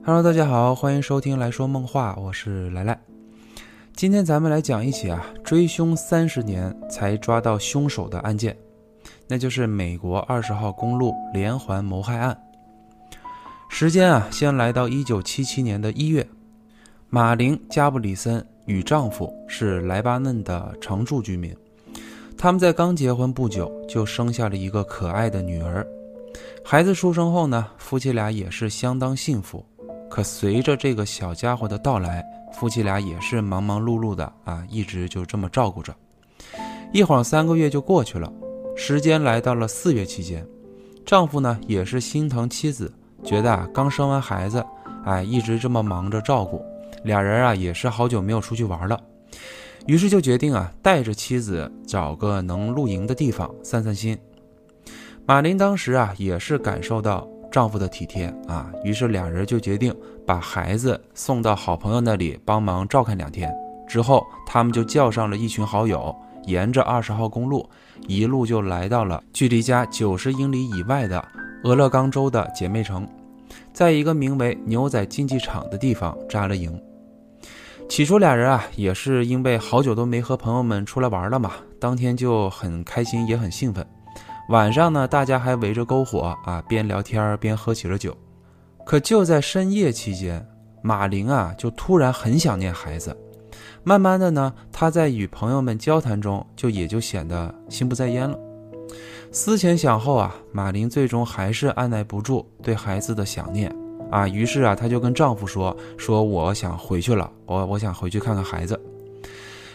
Hello，大家好，欢迎收听来说梦话，我是来来。今天咱们来讲一起啊，追凶三十年才抓到凶手的案件，那就是美国二十号公路连环谋害案。时间啊，先来到一九七七年的一月，马玲·加布里森与丈夫是莱巴嫩的常住居民，他们在刚结婚不久就生下了一个可爱的女儿。孩子出生后呢，夫妻俩也是相当幸福。可随着这个小家伙的到来，夫妻俩也是忙忙碌碌的啊，一直就这么照顾着。一晃三个月就过去了，时间来到了四月期间，丈夫呢也是心疼妻子，觉得啊刚生完孩子，哎一直这么忙着照顾，俩人啊也是好久没有出去玩了，于是就决定啊带着妻子找个能露营的地方散散心。马林当时啊也是感受到。丈夫的体贴啊，于是俩人就决定把孩子送到好朋友那里帮忙照看两天。之后，他们就叫上了一群好友，沿着二十号公路，一路就来到了距离家九十英里以外的俄勒冈州的姐妹城，在一个名为牛仔竞技场的地方扎了营。起初，俩人啊也是因为好久都没和朋友们出来玩了嘛，当天就很开心，也很兴奋。晚上呢，大家还围着篝火啊，边聊天边喝起了酒。可就在深夜期间，马玲啊就突然很想念孩子。慢慢的呢，她在与朋友们交谈中，就也就显得心不在焉了。思前想后啊，马玲最终还是按耐不住对孩子的想念啊，于是啊，她就跟丈夫说：“说我想回去了，我我想回去看看孩子。”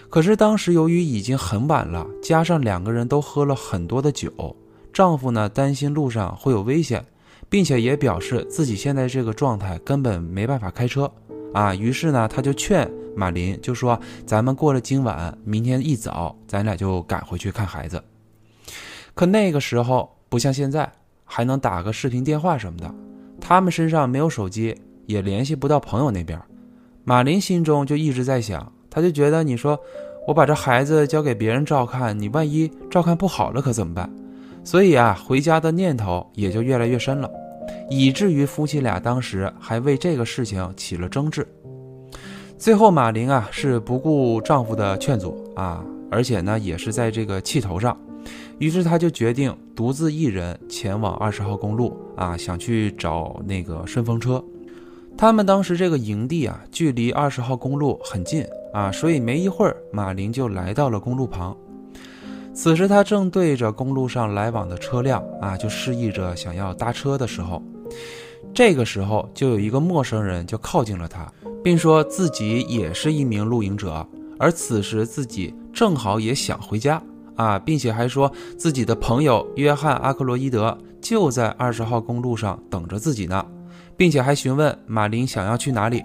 可是当时由于已经很晚了，加上两个人都喝了很多的酒，丈夫呢担心路上会有危险，并且也表示自己现在这个状态根本没办法开车啊。于是呢，他就劝马林，就说：“咱们过了今晚，明天一早，咱俩就赶回去看孩子。”可那个时候不像现在，还能打个视频电话什么的，他们身上没有手机，也联系不到朋友那边。马林心中就一直在想。他就觉得你说我把这孩子交给别人照看，你万一照看不好了可怎么办？所以啊，回家的念头也就越来越深了，以至于夫妻俩当时还为这个事情起了争执。最后，马玲啊是不顾丈夫的劝阻啊，而且呢也是在这个气头上，于是她就决定独自一人前往二十号公路啊，想去找那个顺风车。他们当时这个营地啊，距离二十号公路很近。啊，所以没一会儿，马林就来到了公路旁。此时他正对着公路上来往的车辆啊，就示意着想要搭车的时候，这个时候就有一个陌生人就靠近了他，并说自己也是一名露营者，而此时自己正好也想回家啊，并且还说自己的朋友约翰·阿克罗伊德就在二十号公路上等着自己呢，并且还询问马林想要去哪里。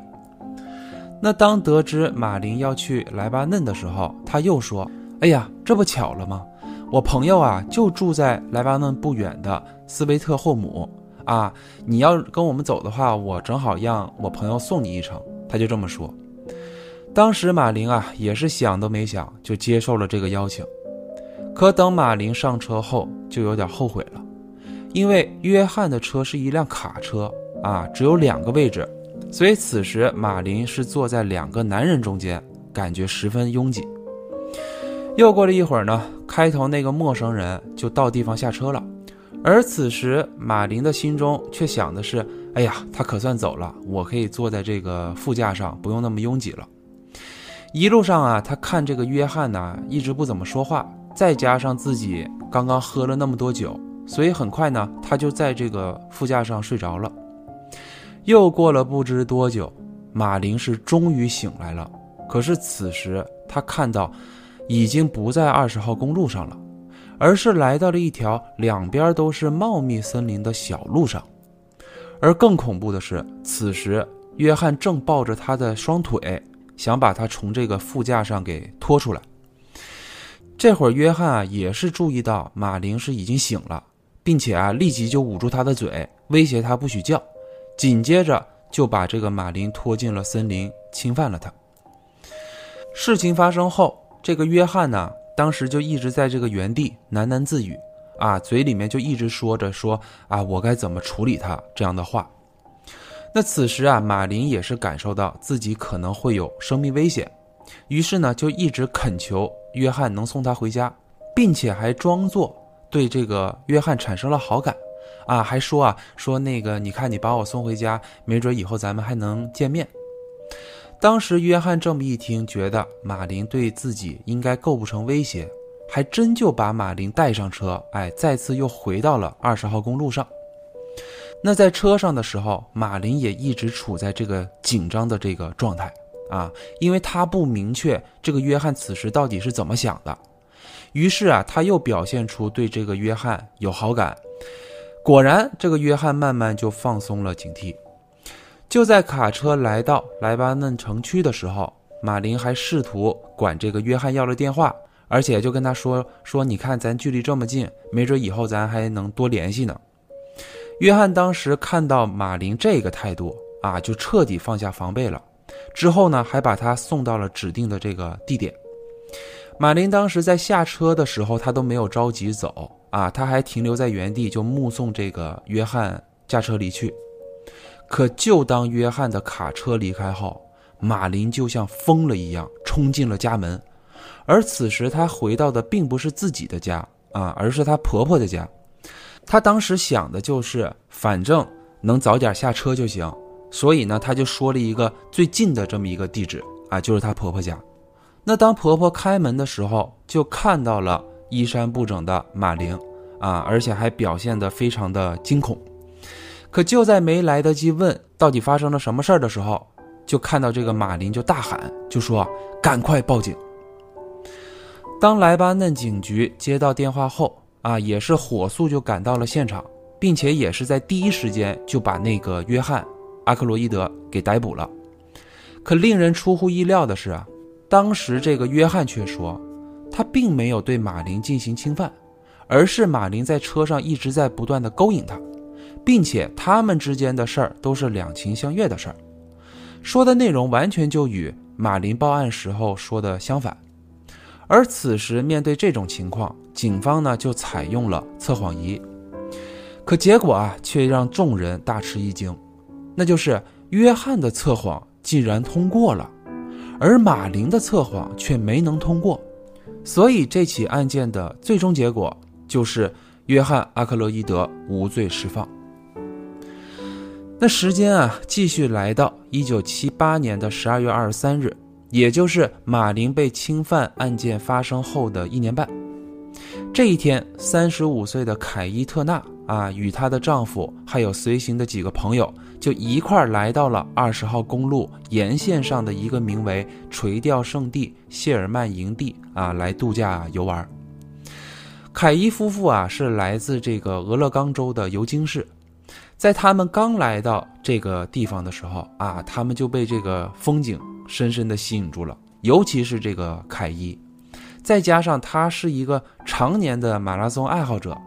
那当得知马林要去莱巴嫩的时候，他又说：“哎呀，这不巧了吗？我朋友啊就住在莱巴嫩不远的斯维特霍姆啊，你要跟我们走的话，我正好让我朋友送你一程。”他就这么说。当时马林啊也是想都没想就接受了这个邀请。可等马林上车后，就有点后悔了，因为约翰的车是一辆卡车啊，只有两个位置。所以此时，马林是坐在两个男人中间，感觉十分拥挤。又过了一会儿呢，开头那个陌生人就到地方下车了，而此时马林的心中却想的是：哎呀，他可算走了，我可以坐在这个副驾上，不用那么拥挤了。一路上啊，他看这个约翰呢，一直不怎么说话，再加上自己刚刚喝了那么多酒，所以很快呢，他就在这个副驾上睡着了。又过了不知多久，马林是终于醒来了。可是此时他看到，已经不在二十号公路上了，而是来到了一条两边都是茂密森林的小路上。而更恐怖的是，此时约翰正抱着他的双腿，想把他从这个副驾上给拖出来。这会儿，约翰啊也是注意到马林是已经醒了，并且啊立即就捂住他的嘴，威胁他不许叫。紧接着就把这个马林拖进了森林，侵犯了他。事情发生后，这个约翰呢，当时就一直在这个原地喃喃自语，啊，嘴里面就一直说着说啊，我该怎么处理他这样的话。那此时啊，马林也是感受到自己可能会有生命危险，于是呢，就一直恳求约翰能送他回家，并且还装作对这个约翰产生了好感，啊，还说啊，说那个，你看你把我送回家，没准以后咱们还能见面。当时约翰这么一听，觉得马林对自己应该构不成威胁，还真就把马林带上车，哎，再次又回到了二十号公路上。那在车上的时候，马林也一直处在这个紧张的这个状态啊，因为他不明确这个约翰此时到底是怎么想的。于是啊，他又表现出对这个约翰有好感。果然，这个约翰慢慢就放松了警惕。就在卡车来到莱巴嫩城区的时候，马林还试图管这个约翰要了电话，而且就跟他说说：“你看咱距离这么近，没准以后咱还能多联系呢。”约翰当时看到马林这个态度啊，就彻底放下防备了。之后呢，还把他送到了指定的这个地点。马林当时在下车的时候，他都没有着急走啊，他还停留在原地，就目送这个约翰驾车离去。可就当约翰的卡车离开后，马林就像疯了一样冲进了家门，而此时他回到的并不是自己的家啊，而是他婆婆的家。他当时想的就是，反正能早点下车就行，所以呢，他就说了一个最近的这么一个地址啊，就是他婆婆家。那当婆婆开门的时候，就看到了衣衫不整的马林啊，而且还表现得非常的惊恐。可就在没来得及问到底发生了什么事儿的时候，就看到这个马林就大喊，就说：“赶快报警！”当莱巴嫩警局接到电话后，啊，也是火速就赶到了现场，并且也是在第一时间就把那个约翰·阿克罗伊德给逮捕了。可令人出乎意料的是啊，当时这个约翰却说，他并没有对马林进行侵犯，而是马林在车上一直在不断的勾引他。并且他们之间的事儿都是两情相悦的事儿，说的内容完全就与马林报案时候说的相反。而此时面对这种情况，警方呢就采用了测谎仪，可结果啊却让众人大吃一惊，那就是约翰的测谎竟然通过了，而马林的测谎却没能通过。所以这起案件的最终结果就是约翰·阿克洛伊德无罪释放。那时间啊，继续来到一九七八年的十二月二十三日，也就是马林被侵犯案件发生后的一年半。这一天，三十五岁的凯伊特纳啊，与她的丈夫还有随行的几个朋友，就一块儿来到了二十号公路沿线上的一个名为“垂钓圣地”谢尔曼营地啊，来度假游玩。凯伊夫妇啊，是来自这个俄勒冈州的尤金市。在他们刚来到这个地方的时候啊，他们就被这个风景深深的吸引住了，尤其是这个凯伊，再加上他是一个常年的马拉松爱好者，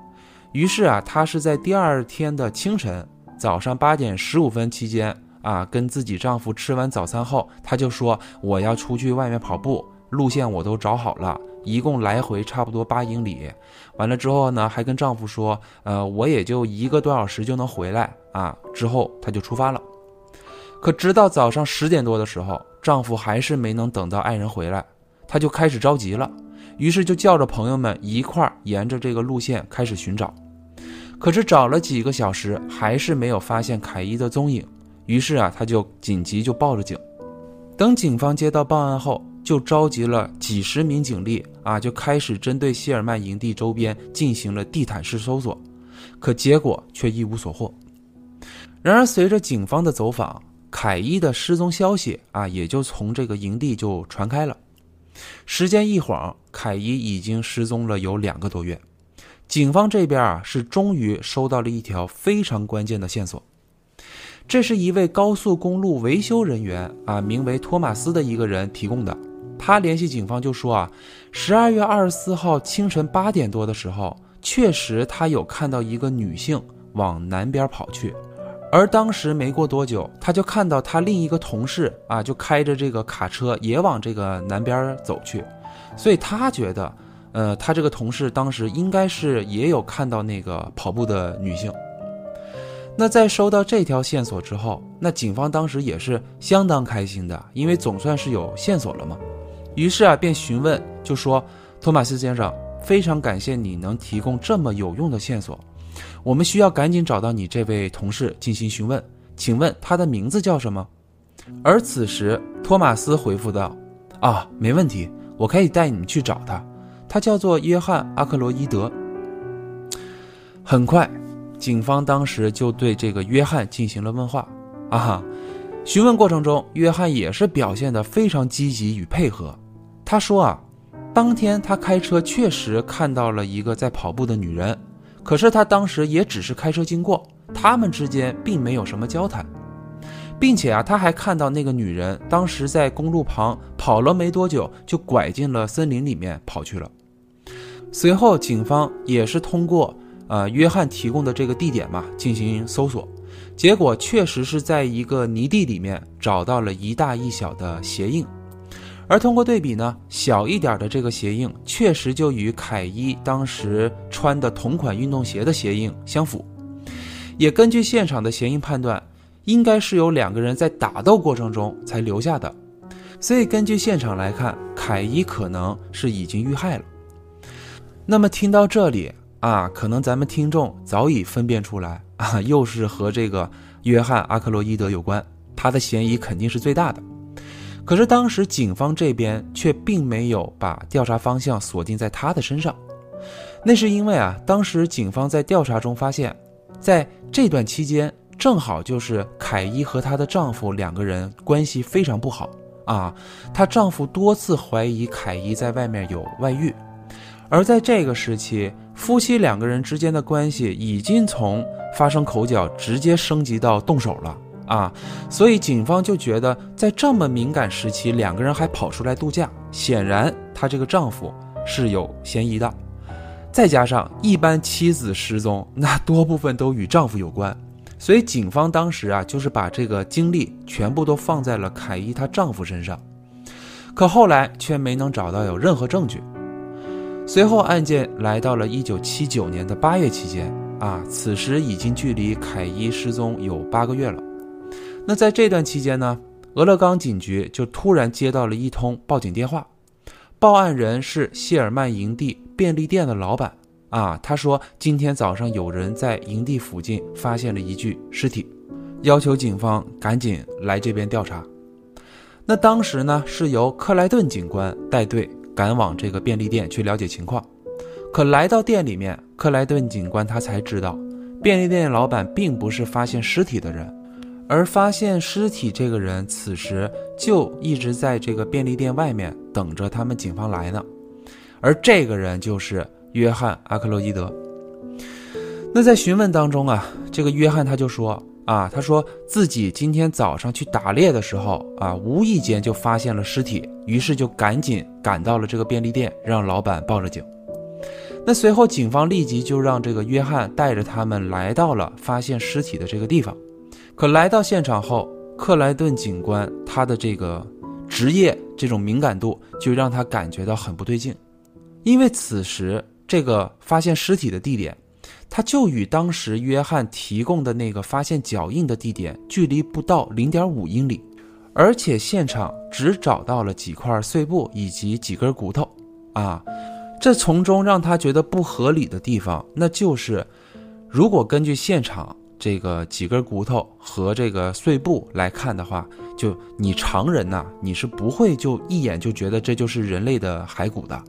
于是啊，他是在第二天的清晨早上八点十五分期间啊，跟自己丈夫吃完早餐后，他就说我要出去外面跑步，路线我都找好了。一共来回差不多八英里，完了之后呢，还跟丈夫说，呃，我也就一个多小时就能回来啊。之后她就出发了，可直到早上十点多的时候，丈夫还是没能等到爱人回来，她就开始着急了，于是就叫着朋友们一块儿沿着这个路线开始寻找。可是找了几个小时，还是没有发现凯伊的踪影，于是啊，他就紧急就报了警。等警方接到报案后。就召集了几十名警力啊，就开始针对谢尔曼营地周边进行了地毯式搜索，可结果却一无所获。然而，随着警方的走访，凯伊的失踪消息啊，也就从这个营地就传开了。时间一晃，凯伊已经失踪了有两个多月。警方这边啊，是终于收到了一条非常关键的线索。这是一位高速公路维修人员啊，名为托马斯的一个人提供的。他联系警方就说啊，十二月二十四号清晨八点多的时候，确实他有看到一个女性往南边跑去，而当时没过多久，他就看到他另一个同事啊，就开着这个卡车也往这个南边走去，所以他觉得，呃，他这个同事当时应该是也有看到那个跑步的女性。那在收到这条线索之后，那警方当时也是相当开心的，因为总算是有线索了嘛。于是啊，便询问，就说：“托马斯先生，非常感谢你能提供这么有用的线索，我们需要赶紧找到你这位同事进行询问，请问他的名字叫什么？”而此时，托马斯回复道：“啊，没问题，我可以带你们去找他，他叫做约翰·阿克罗伊德。”很快。警方当时就对这个约翰进行了问话，啊哈，询问过程中，约翰也是表现得非常积极与配合。他说啊，当天他开车确实看到了一个在跑步的女人，可是他当时也只是开车经过，他们之间并没有什么交谈，并且啊，他还看到那个女人当时在公路旁跑了没多久，就拐进了森林里面跑去了。随后，警方也是通过。呃，约翰提供的这个地点嘛，进行搜索，结果确实是在一个泥地里面找到了一大一小的鞋印，而通过对比呢，小一点的这个鞋印确实就与凯伊当时穿的同款运动鞋的鞋印相符，也根据现场的鞋印判断，应该是有两个人在打斗过程中才留下的，所以根据现场来看，凯伊可能是已经遇害了。那么听到这里。啊，可能咱们听众早已分辨出来 啊，又是和这个约翰·阿克洛伊德有关，他的嫌疑肯定是最大的。可是当时警方这边却并没有把调查方向锁定在他的身上，那是因为啊，当时警方在调查中发现，在这段期间正好就是凯伊和她的丈夫两个人关系非常不好啊，她丈夫多次怀疑凯伊在外面有外遇。而在这个时期，夫妻两个人之间的关系已经从发生口角直接升级到动手了啊！所以警方就觉得，在这么敏感时期，两个人还跑出来度假，显然她这个丈夫是有嫌疑的。再加上一般妻子失踪，那多部分都与丈夫有关，所以警方当时啊，就是把这个精力全部都放在了凯伊她丈夫身上，可后来却没能找到有任何证据。随后，案件来到了一九七九年的八月期间，啊，此时已经距离凯伊失踪有八个月了。那在这段期间呢，俄勒冈警局就突然接到了一通报警电话，报案人是谢尔曼营地便利店的老板，啊，他说今天早上有人在营地附近发现了一具尸体，要求警方赶紧来这边调查。那当时呢，是由克莱顿警官带队。赶往这个便利店去了解情况，可来到店里面，克莱顿警官他才知道，便利店老板并不是发现尸体的人，而发现尸体这个人此时就一直在这个便利店外面等着他们警方来呢，而这个人就是约翰·阿克洛伊德。那在询问当中啊，这个约翰他就说。啊，他说自己今天早上去打猎的时候啊，无意间就发现了尸体，于是就赶紧赶到了这个便利店，让老板报了警。那随后，警方立即就让这个约翰带着他们来到了发现尸体的这个地方。可来到现场后，克莱顿警官他的这个职业这种敏感度就让他感觉到很不对劲，因为此时这个发现尸体的地点。他就与当时约翰提供的那个发现脚印的地点距离不到零点五英里，而且现场只找到了几块碎布以及几根骨头，啊，这从中让他觉得不合理的地方，那就是，如果根据现场这个几根骨头和这个碎布来看的话，就你常人呐，你是不会就一眼就觉得这就是人类的骸骨的。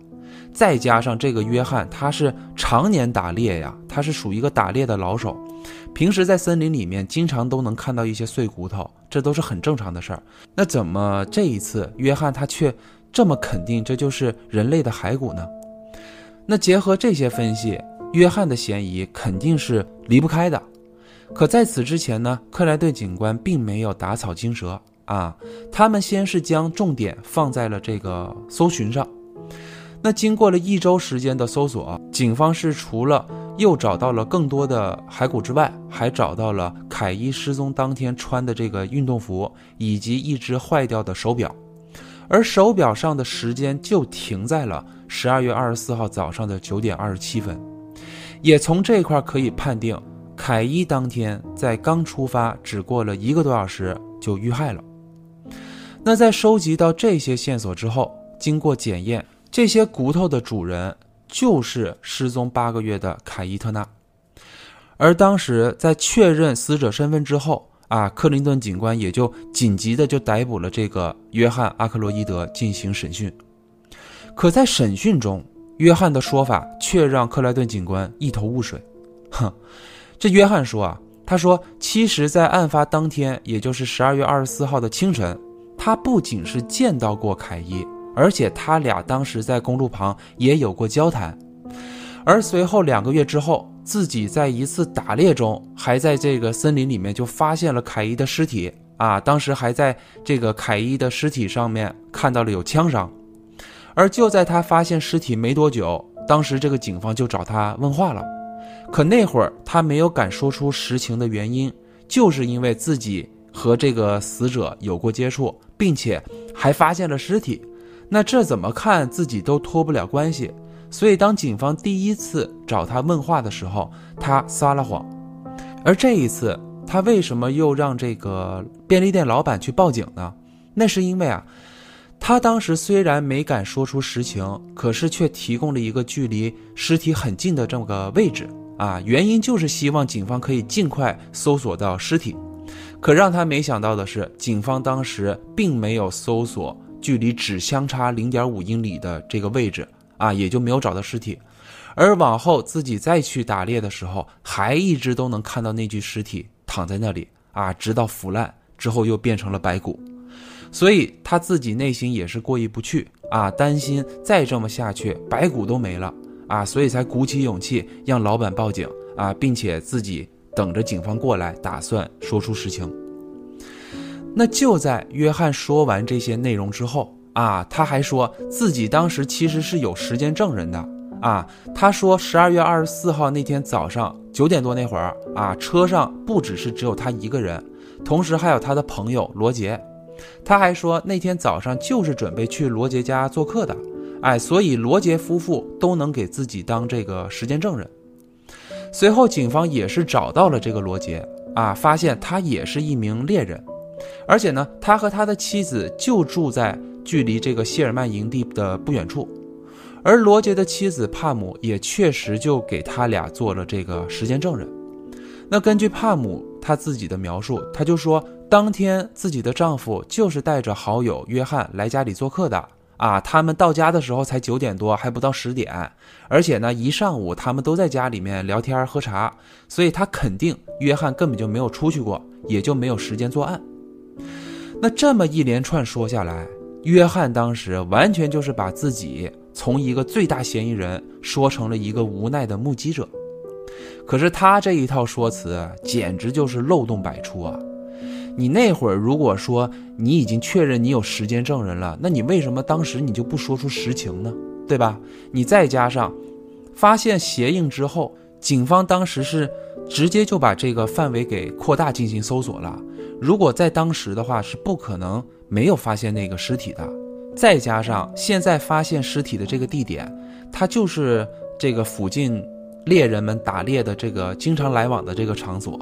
再加上这个约翰，他是常年打猎呀，他是属于一个打猎的老手，平时在森林里面经常都能看到一些碎骨头，这都是很正常的事儿。那怎么这一次约翰他却这么肯定这就是人类的骸骨呢？那结合这些分析，约翰的嫌疑肯定是离不开的。可在此之前呢，克莱顿警官并没有打草惊蛇啊，他们先是将重点放在了这个搜寻上。那经过了一周时间的搜索，警方是除了又找到了更多的骸骨之外，还找到了凯伊失踪当天穿的这个运动服，以及一只坏掉的手表，而手表上的时间就停在了十二月二十四号早上的九点二十七分，也从这块可以判定，凯伊当天在刚出发，只过了一个多小时就遇害了。那在收集到这些线索之后，经过检验，这些骨头的主人就是失踪八个月的凯伊特纳。而当时在确认死者身份之后，啊，克林顿警官也就紧急的就逮捕了这个约翰阿克洛伊德进行审讯。可在审讯中，约翰的说法却让克莱顿警官一头雾水。哼，这约翰说啊，他说，其实，在案发当天，也就是十二月二十四号的清晨，他不仅是见到过凯伊，而且他俩当时在公路旁也有过交谈。而随后两个月之后，自己在一次打猎中，还在这个森林里面就发现了凯伊的尸体啊，当时还在这个凯伊的尸体上面看到了有枪伤。而就在他发现尸体没多久，当时这个警方就找他问话了，可那会儿他没有敢说出实情的原因，就是因为自己和这个死者有过接触，并且还发现了尸体，那这怎么看自己都脱不了关系。所以当警方第一次找他问话的时候，他撒了谎。而这一次，他为什么又让这个便利店老板去报警呢？那是因为啊。他当时虽然没敢说出实情，可是却提供了一个距离尸体很近的这么个位置啊，原因就是希望警方可以尽快搜索到尸体。可让他没想到的是，警方当时并没有搜索距离只相差零点五英里的这个位置啊，也就没有找到尸体。而往后自己再去打猎的时候，还一直都能看到那具尸体躺在那里啊，直到腐烂之后又变成了白骨。所以他自己内心也是过意不去啊，担心再这么下去白骨都没了啊，所以才鼓起勇气让老板报警啊，并且自己等着警方过来，打算说出实情。那就在约翰说完这些内容之后啊，他还说自己当时其实是有时间证人的啊，他说十二月二十四号那天早上九点多那会儿啊，车上不只是只有他一个人，同时还有他的朋友罗杰。他还说，那天早上就是准备去罗杰家做客的，哎，所以罗杰夫妇都能给自己当这个时间证人。随后，警方也是找到了这个罗杰，啊，发现他也是一名猎人，而且呢，他和他的妻子就住在距离这个谢尔曼营地的不远处，而罗杰的妻子帕姆也确实就给他俩做了这个时间证人。那根据帕姆他自己的描述，他就说。当天自己的丈夫就是带着好友约翰来家里做客的啊，他们到家的时候才九点多，还不到十点，而且呢，一上午他们都在家里面聊天喝茶，所以他肯定约翰根本就没有出去过，也就没有时间作案。那这么一连串说下来，约翰当时完全就是把自己从一个最大嫌疑人说成了一个无奈的目击者，可是他这一套说辞简直就是漏洞百出啊！你那会儿如果说你已经确认你有时间证人了，那你为什么当时你就不说出实情呢？对吧？你再加上发现鞋印之后，警方当时是直接就把这个范围给扩大进行搜索了。如果在当时的话，是不可能没有发现那个尸体的。再加上现在发现尸体的这个地点，它就是这个附近猎人们打猎的这个经常来往的这个场所。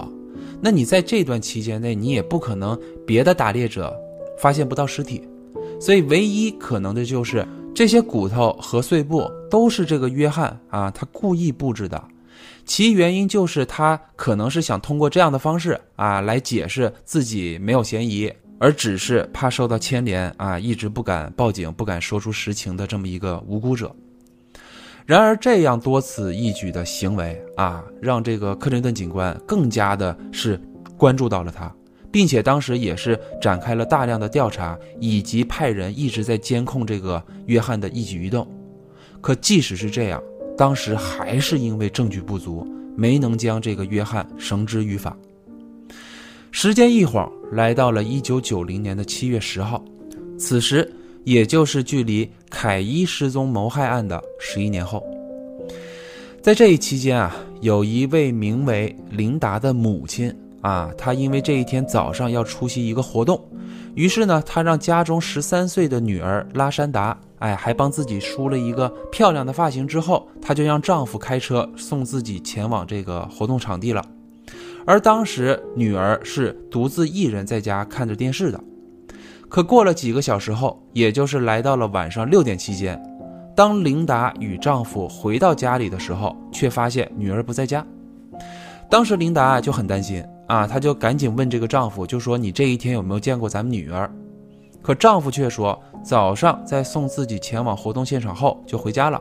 那你在这段期间内，你也不可能别的打猎者发现不到尸体，所以唯一可能的就是这些骨头和碎布都是这个约翰啊，他故意布置的。其原因就是他可能是想通过这样的方式啊来解释自己没有嫌疑，而只是怕受到牵连啊，一直不敢报警、不敢说出实情的这么一个无辜者。然而，这样多此一举的行为啊，让这个克林顿警官更加的是关注到了他，并且当时也是展开了大量的调查，以及派人一直在监控这个约翰的一举一动。可即使是这样，当时还是因为证据不足，没能将这个约翰绳之于法。时间一晃来到了一九九零年的七月十号，此时。也就是距离凯伊失踪谋害案的十一年后，在这一期间啊，有一位名为琳达的母亲啊，她因为这一天早上要出席一个活动，于是呢，她让家中十三岁的女儿拉山达，哎，还帮自己梳了一个漂亮的发型之后，她就让丈夫开车送自己前往这个活动场地了。而当时女儿是独自一人在家看着电视的。可过了几个小时后，也就是来到了晚上六点期间，当琳达与丈夫回到家里的时候，却发现女儿不在家。当时琳达就很担心啊，她就赶紧问这个丈夫，就说：“你这一天有没有见过咱们女儿？”可丈夫却说，早上在送自己前往活动现场后就回家了，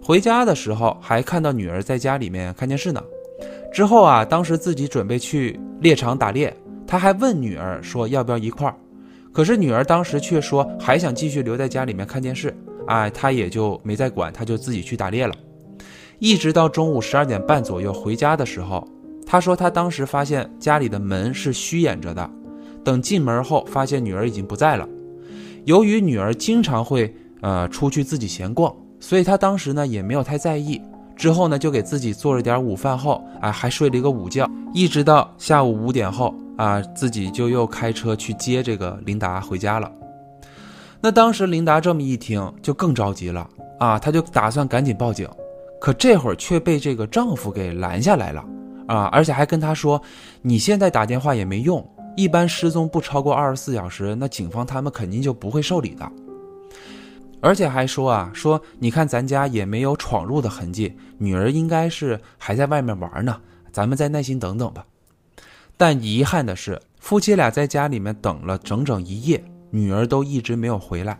回家的时候还看到女儿在家里面看电视呢。之后啊，当时自己准备去猎场打猎，他还问女儿说要不要一块儿，可是女儿当时却说还想继续留在家里面看电视，哎，他也就没再管，他就自己去打猎了。一直到中午十二点半左右回家的时候，他说他当时发现家里的门是虚掩着的，等进门后发现女儿已经不在了。由于女儿经常会呃出去自己闲逛，所以他当时呢也没有太在意。之后呢就给自己做了点午饭后，啊还睡了一个午觉，一直到下午五点后啊自己就又开车去接这个琳达回家了。那当时琳达这么一听就更着急了啊，她就打算赶紧报警，可这会儿却被这个丈夫给拦下来了啊，而且还跟她说：“你现在打电话也没用。”一般失踪不超过二十四小时，那警方他们肯定就不会受理的。而且还说啊，说你看咱家也没有闯入的痕迹，女儿应该是还在外面玩呢，咱们再耐心等等吧。但遗憾的是，夫妻俩在家里面等了整整一夜，女儿都一直没有回来。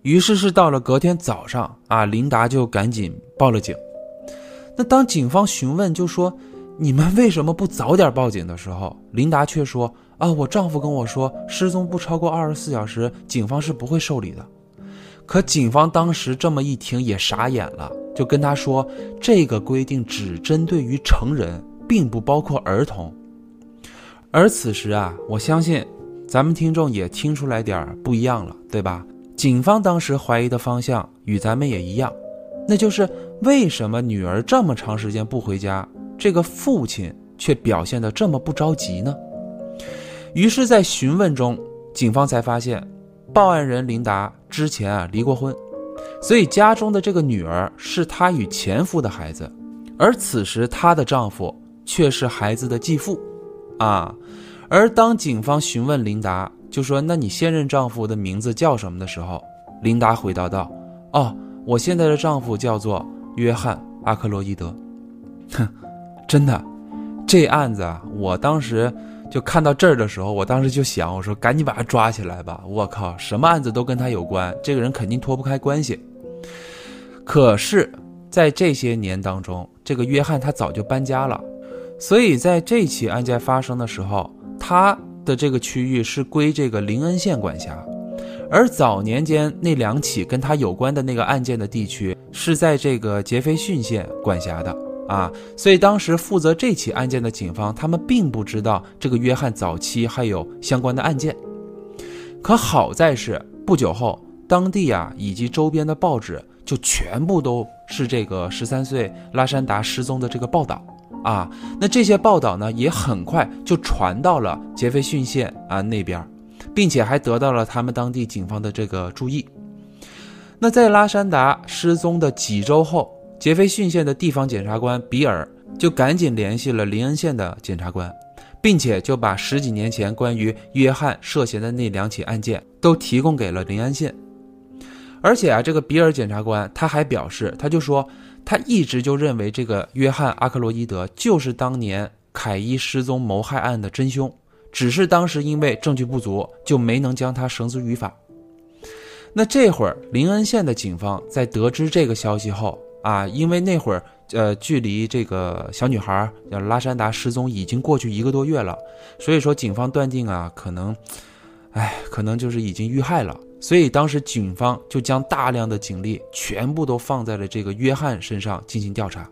于是是到了隔天早上啊，琳达就赶紧报了警。那当警方询问就说。你们为什么不早点报警的时候，琳达却说：“啊，我丈夫跟我说，失踪不超过二十四小时，警方是不会受理的。”可警方当时这么一听也傻眼了，就跟他说：“这个规定只针对于成人，并不包括儿童。”而此时啊，我相信咱们听众也听出来点不一样了，对吧？警方当时怀疑的方向与咱们也一样，那就是为什么女儿这么长时间不回家？这个父亲却表现得这么不着急呢？于是，在询问中，警方才发现，报案人琳达之前啊离过婚，所以家中的这个女儿是她与前夫的孩子，而此时她的丈夫却是孩子的继父，啊。而当警方询问琳达，就说：“那你现任丈夫的名字叫什么？”的时候，琳达回答道：“哦，我现在的丈夫叫做约翰·阿克洛伊德。”哼。真的，这案子啊，我当时就看到这儿的时候，我当时就想，我说赶紧把他抓起来吧！我靠，什么案子都跟他有关，这个人肯定脱不开关系。可是，在这些年当中，这个约翰他早就搬家了，所以在这起案件发生的时候，他的这个区域是归这个林恩县管辖，而早年间那两起跟他有关的那个案件的地区是在这个杰斐逊县管辖的。啊，所以当时负责这起案件的警方，他们并不知道这个约翰早期还有相关的案件。可好在是不久后，当地啊以及周边的报纸就全部都是这个十三岁拉山达失踪的这个报道啊。那这些报道呢，也很快就传到了杰斐逊县啊那边，并且还得到了他们当地警方的这个注意。那在拉山达失踪的几周后。杰斐逊县的地方检察官比尔就赶紧联系了林恩县的检察官，并且就把十几年前关于约翰涉嫌的那两起案件都提供给了林恩县。而且啊，这个比尔检察官他还表示，他就说他一直就认为这个约翰阿克洛伊德就是当年凯伊失踪谋害案的真凶，只是当时因为证据不足，就没能将他绳之于法。那这会儿林恩县的警方在得知这个消息后，啊，因为那会儿，呃，距离这个小女孩叫拉山达失踪已经过去一个多月了，所以说警方断定啊，可能，哎，可能就是已经遇害了。所以当时警方就将大量的警力全部都放在了这个约翰身上进行调查。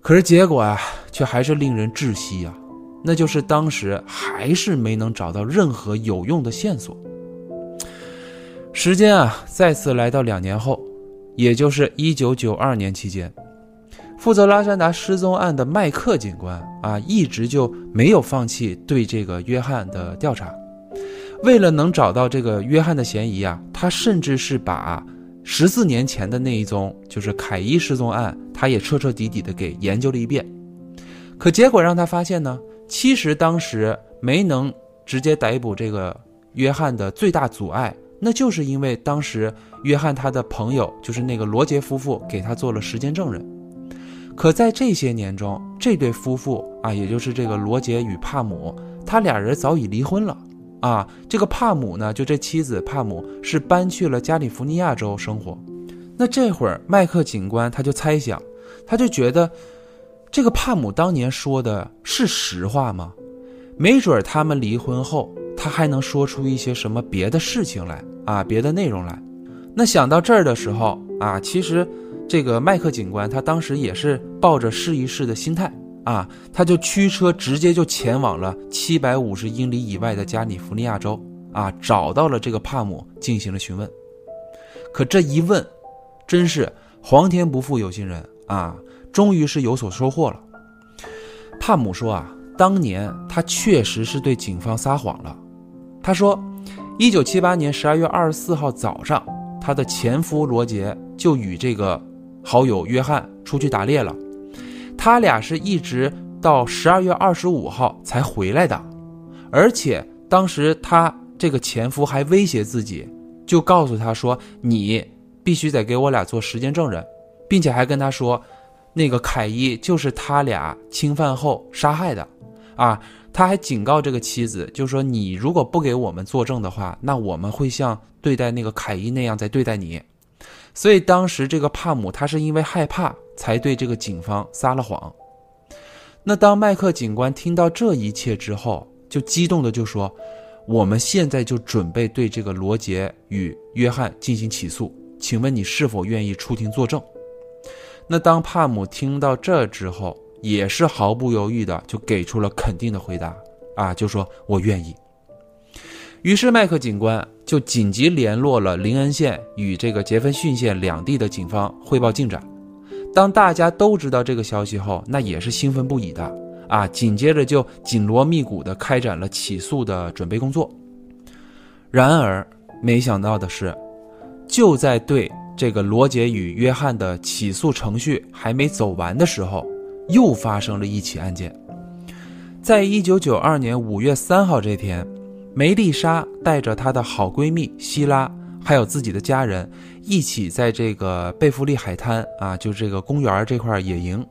可是结果啊，却还是令人窒息啊，那就是当时还是没能找到任何有用的线索。时间啊，再次来到两年后。也就是一九九二年期间，负责拉山达失踪案的麦克警官啊，一直就没有放弃对这个约翰的调查。为了能找到这个约翰的嫌疑啊，他甚至是把十四年前的那一宗就是凯伊失踪案，他也彻彻底底的给研究了一遍。可结果让他发现呢，其实当时没能直接逮捕这个约翰的最大阻碍，那就是因为当时约翰他的朋友就是那个罗杰夫妇给他做了时间证人。可在这些年中，这对夫妇啊，也就是这个罗杰与帕姆，他俩人早已离婚了啊。这个帕姆呢，就这妻子帕姆是搬去了加利福尼亚州生活。那这会儿麦克警官他就猜想，他就觉得这个帕姆当年说的是实话吗？没准儿他们离婚后，他还能说出一些什么别的事情来啊，别的内容来。那想到这儿的时候啊，其实。这个麦克警官，他当时也是抱着试一试的心态啊，他就驱车直接就前往了七百五十英里以外的加利福尼亚州啊，找到了这个帕姆进行了询问。可这一问，真是皇天不负有心人啊，终于是有所收获了。帕姆说啊，当年他确实是对警方撒谎了。他说，一九七八年十二月二十四号早上，他的前夫罗杰就与这个。好友约翰出去打猎了，他俩是一直到十二月二十五号才回来的，而且当时他这个前夫还威胁自己，就告诉他说：“你必须得给我俩做时间证人，并且还跟他说，那个凯伊就是他俩侵犯后杀害的。”啊，他还警告这个妻子，就说：“你如果不给我们作证的话，那我们会像对待那个凯伊那样在对待你。”所以当时这个帕姆他是因为害怕才对这个警方撒了谎。那当麦克警官听到这一切之后，就激动的就说：“我们现在就准备对这个罗杰与约翰进行起诉，请问你是否愿意出庭作证？”那当帕姆听到这之后，也是毫不犹豫的就给出了肯定的回答，啊，就说我愿意。于是麦克警官。就紧急联络了林恩县与这个杰弗逊县两地的警方汇报进展。当大家都知道这个消息后，那也是兴奋不已的啊！紧接着就紧锣密鼓地开展了起诉的准备工作。然而，没想到的是，就在对这个罗杰与约翰的起诉程序还没走完的时候，又发生了一起案件。在一九九二年五月三号这天。梅丽莎带着她的好闺蜜希拉，还有自己的家人，一起在这个贝弗利海滩啊，就这个公园这块野营。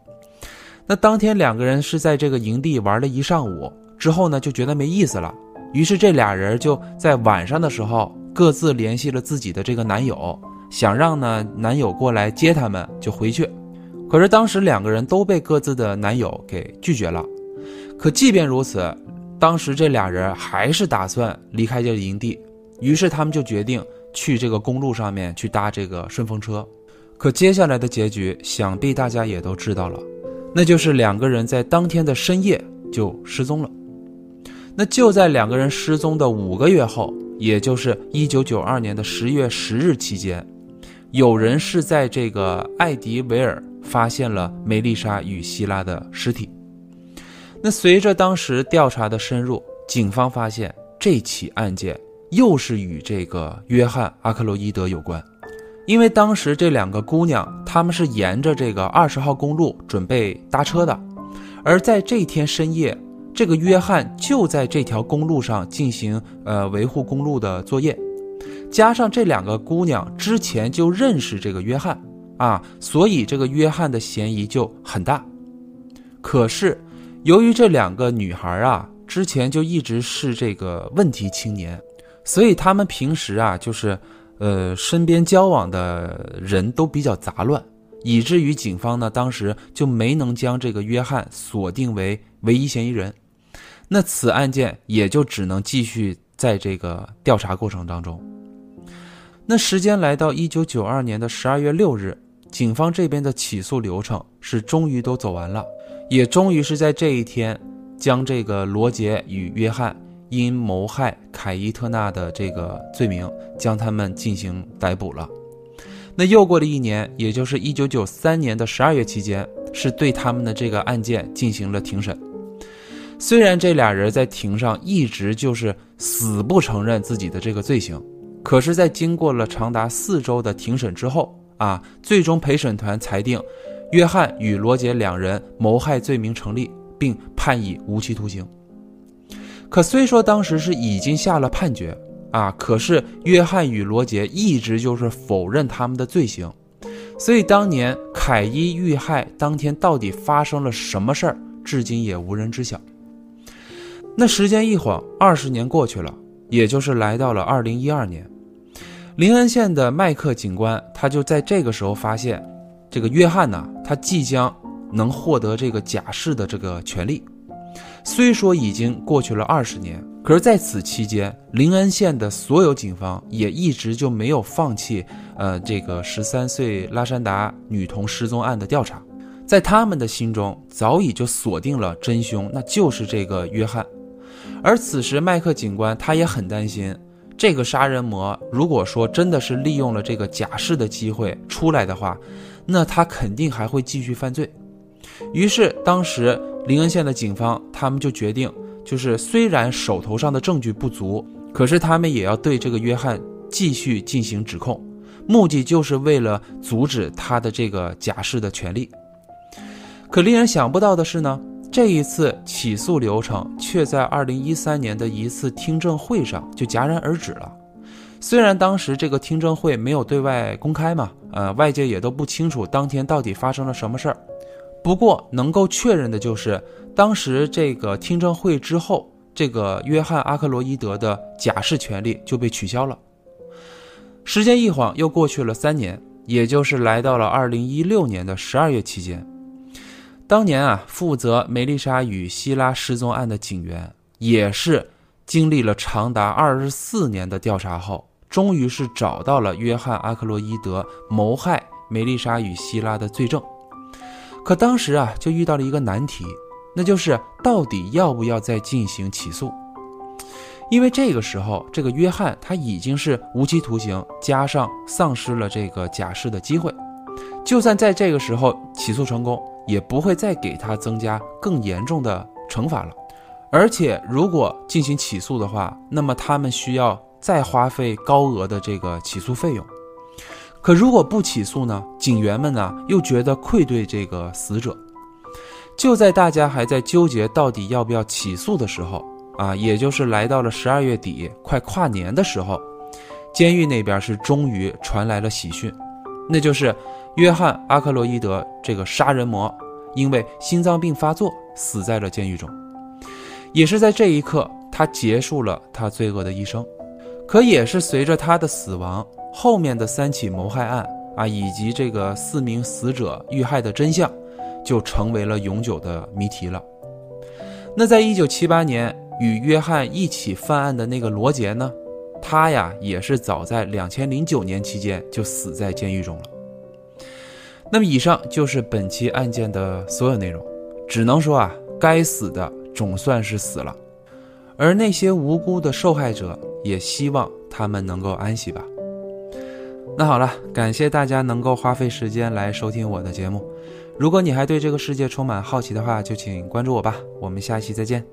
那当天两个人是在这个营地玩了一上午，之后呢就觉得没意思了，于是这俩人就在晚上的时候各自联系了自己的这个男友，想让呢男友过来接他们就回去。可是当时两个人都被各自的男友给拒绝了。可即便如此。当时这俩人还是打算离开这个营地，于是他们就决定去这个公路上面去搭这个顺风车。可接下来的结局，想必大家也都知道了，那就是两个人在当天的深夜就失踪了。那就在两个人失踪的五个月后，也就是一九九二年的十月十日期间，有人是在这个艾迪维尔发现了梅丽莎与希拉的尸体。那随着当时调查的深入，警方发现这起案件又是与这个约翰·阿克洛伊德有关，因为当时这两个姑娘她们是沿着这个二十号公路准备搭车的，而在这天深夜，这个约翰就在这条公路上进行呃维护公路的作业，加上这两个姑娘之前就认识这个约翰啊，所以这个约翰的嫌疑就很大，可是。由于这两个女孩啊，之前就一直是这个问题青年，所以他们平时啊，就是，呃，身边交往的人都比较杂乱，以至于警方呢，当时就没能将这个约翰锁定为唯一嫌疑人，那此案件也就只能继续在这个调查过程当中。那时间来到一九九二年的十二月六日，警方这边的起诉流程是终于都走完了。也终于是在这一天，将这个罗杰与约翰因谋害凯伊特纳的这个罪名，将他们进行逮捕了。那又过了一年，也就是一九九三年的十二月期间，是对他们的这个案件进行了庭审。虽然这俩人在庭上一直就是死不承认自己的这个罪行，可是，在经过了长达四周的庭审之后，啊，最终陪审团裁定。约翰与罗杰两人谋害罪名成立，并判以无期徒刑。可虽说当时是已经下了判决啊，可是约翰与罗杰一直就是否认他们的罪行，所以当年凯伊遇害当天到底发生了什么事儿，至今也无人知晓。那时间一晃，二十年过去了，也就是来到了二零一二年，林恩县的麦克警官他就在这个时候发现，这个约翰呢，他即将能获得这个假释的这个权利。虽说已经过去了二十年，可是在此期间，临安县的所有警方也一直就没有放弃，呃，这个十三岁拉山达女童失踪案的调查，在他们的心中早已就锁定了真凶，那就是这个约翰。而此时，麦克警官他也很担心，这个杀人魔如果说真的是利用了这个假释的机会出来的话，那他肯定还会继续犯罪。于是，当时。临恩县的警方，他们就决定，就是虽然手头上的证据不足，可是他们也要对这个约翰继续进行指控，目的就是为了阻止他的这个假释的权利。可令人想不到的是呢，这一次起诉流程却在二零一三年的一次听证会上就戛然而止了。虽然当时这个听证会没有对外公开嘛，呃，外界也都不清楚当天到底发生了什么事儿。不过，能够确认的就是，当时这个听证会之后，这个约翰·阿克罗伊德的假释权利就被取消了。时间一晃又过去了三年，也就是来到了二零一六年的十二月期间。当年啊，负责梅丽莎与希拉失踪案的警员，也是经历了长达二十四年的调查后，终于是找到了约翰·阿克罗伊德谋害梅丽莎与希拉的罪证。可当时啊，就遇到了一个难题，那就是到底要不要再进行起诉？因为这个时候，这个约翰他已经是无期徒刑，加上丧失了这个假释的机会，就算在这个时候起诉成功，也不会再给他增加更严重的惩罚了。而且，如果进行起诉的话，那么他们需要再花费高额的这个起诉费用。可如果不起诉呢？警员们呢又觉得愧对这个死者。就在大家还在纠结到底要不要起诉的时候，啊，也就是来到了十二月底，快跨年的时候，监狱那边是终于传来了喜讯，那就是约翰·阿克洛伊德这个杀人魔，因为心脏病发作死在了监狱中。也是在这一刻，他结束了他罪恶的一生。可也是随着他的死亡。后面的三起谋害案啊，以及这个四名死者遇害的真相，就成为了永久的谜题了。那在一九七八年与约翰一起犯案的那个罗杰呢？他呀也是早在两千零九年期间就死在监狱中了。那么以上就是本期案件的所有内容，只能说啊，该死的总算是死了，而那些无辜的受害者也希望他们能够安息吧。那好了，感谢大家能够花费时间来收听我的节目。如果你还对这个世界充满好奇的话，就请关注我吧。我们下期再见。